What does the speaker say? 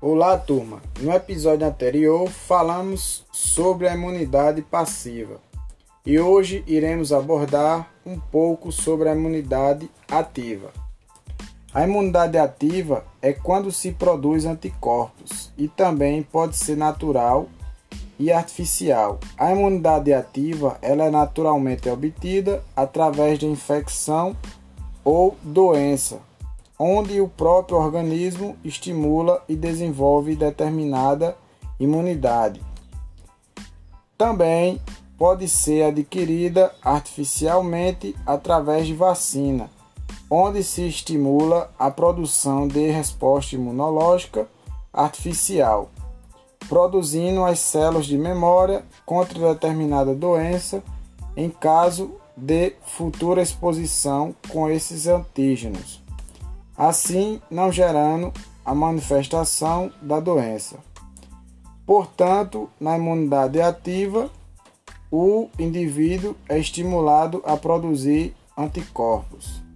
Olá, turma! No episódio anterior falamos sobre a imunidade passiva e hoje iremos abordar um pouco sobre a imunidade ativa. A imunidade ativa é quando se produz anticorpos e também pode ser natural e artificial. A imunidade ativa ela é naturalmente obtida através de infecção ou doença onde o próprio organismo estimula e desenvolve determinada imunidade. Também pode ser adquirida artificialmente através de vacina, onde se estimula a produção de resposta imunológica artificial, produzindo as células de memória contra determinada doença em caso de futura exposição com esses antígenos assim não gerando a manifestação da doença. Portanto, na imunidade ativa, o indivíduo é estimulado a produzir anticorpos.